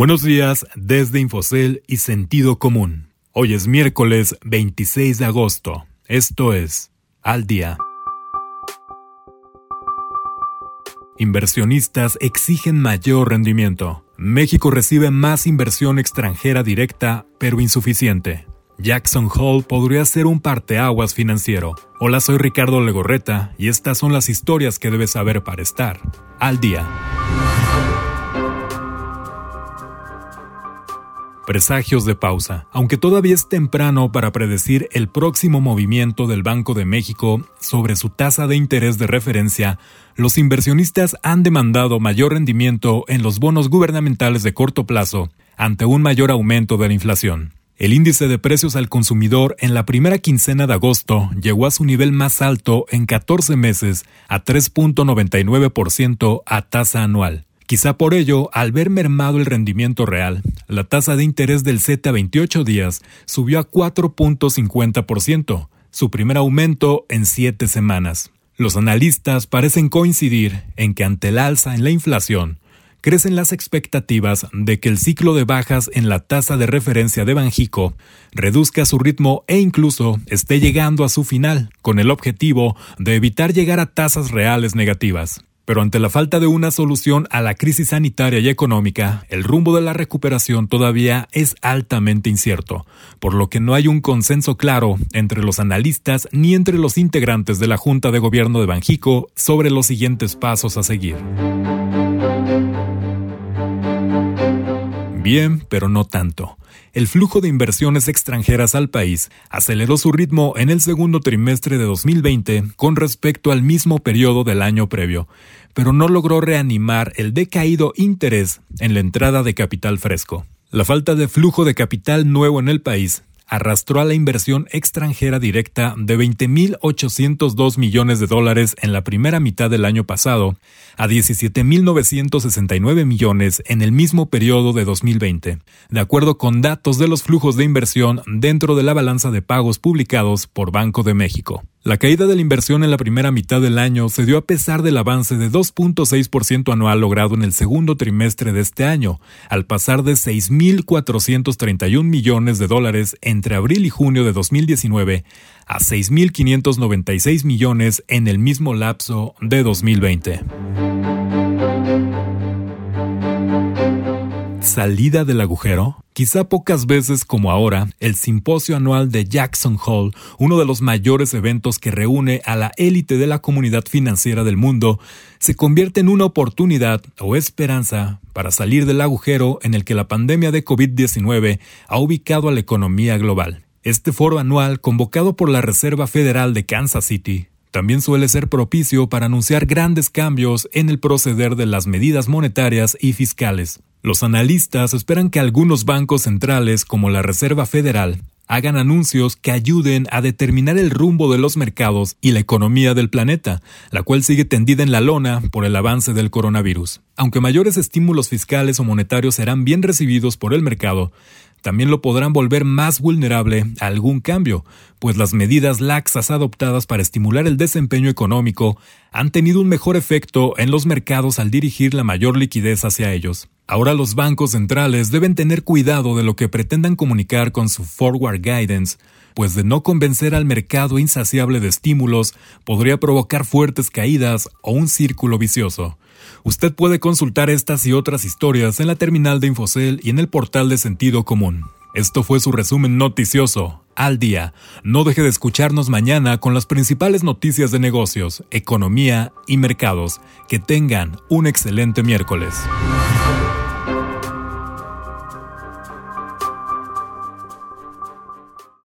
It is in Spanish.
Buenos días desde Infocel y Sentido Común. Hoy es miércoles 26 de agosto. Esto es Al Día. Inversionistas exigen mayor rendimiento. México recibe más inversión extranjera directa, pero insuficiente. Jackson Hole podría ser un parteaguas financiero. Hola, soy Ricardo Legorreta y estas son las historias que debes saber para estar al día. Presagios de pausa. Aunque todavía es temprano para predecir el próximo movimiento del Banco de México sobre su tasa de interés de referencia, los inversionistas han demandado mayor rendimiento en los bonos gubernamentales de corto plazo ante un mayor aumento de la inflación. El índice de precios al consumidor en la primera quincena de agosto llegó a su nivel más alto en 14 meses, a 3.99% a tasa anual. Quizá por ello, al ver mermado el rendimiento real, la tasa de interés del Z a 28 días subió a 4.50%, su primer aumento en siete semanas. Los analistas parecen coincidir en que ante el alza en la inflación, crecen las expectativas de que el ciclo de bajas en la tasa de referencia de Banjico reduzca su ritmo e incluso esté llegando a su final, con el objetivo de evitar llegar a tasas reales negativas. Pero ante la falta de una solución a la crisis sanitaria y económica, el rumbo de la recuperación todavía es altamente incierto, por lo que no hay un consenso claro entre los analistas ni entre los integrantes de la Junta de Gobierno de Banjico sobre los siguientes pasos a seguir. Bien, pero no tanto el flujo de inversiones extranjeras al país aceleró su ritmo en el segundo trimestre de 2020 con respecto al mismo periodo del año previo, pero no logró reanimar el decaído interés en la entrada de capital fresco. La falta de flujo de capital nuevo en el país arrastró a la inversión extranjera directa de 20.802 millones de dólares en la primera mitad del año pasado a 17.969 millones en el mismo periodo de 2020, de acuerdo con datos de los flujos de inversión dentro de la balanza de pagos publicados por Banco de México. La caída de la inversión en la primera mitad del año se dio a pesar del avance de 2.6% anual logrado en el segundo trimestre de este año, al pasar de 6.431 millones de dólares entre abril y junio de 2019 a 6.596 millones en el mismo lapso de 2020. Salida del agujero? Quizá pocas veces como ahora, el simposio anual de Jackson Hole, uno de los mayores eventos que reúne a la élite de la comunidad financiera del mundo, se convierte en una oportunidad o esperanza para salir del agujero en el que la pandemia de COVID-19 ha ubicado a la economía global. Este foro anual, convocado por la Reserva Federal de Kansas City, también suele ser propicio para anunciar grandes cambios en el proceder de las medidas monetarias y fiscales. Los analistas esperan que algunos bancos centrales, como la Reserva Federal, hagan anuncios que ayuden a determinar el rumbo de los mercados y la economía del planeta, la cual sigue tendida en la lona por el avance del coronavirus. Aunque mayores estímulos fiscales o monetarios serán bien recibidos por el mercado, también lo podrán volver más vulnerable a algún cambio, pues las medidas laxas adoptadas para estimular el desempeño económico han tenido un mejor efecto en los mercados al dirigir la mayor liquidez hacia ellos. Ahora los bancos centrales deben tener cuidado de lo que pretendan comunicar con su forward guidance, pues de no convencer al mercado insaciable de estímulos podría provocar fuertes caídas o un círculo vicioso. Usted puede consultar estas y otras historias en la terminal de Infocel y en el portal de Sentido Común. Esto fue su resumen noticioso, al día. No deje de escucharnos mañana con las principales noticias de negocios, economía y mercados. Que tengan un excelente miércoles.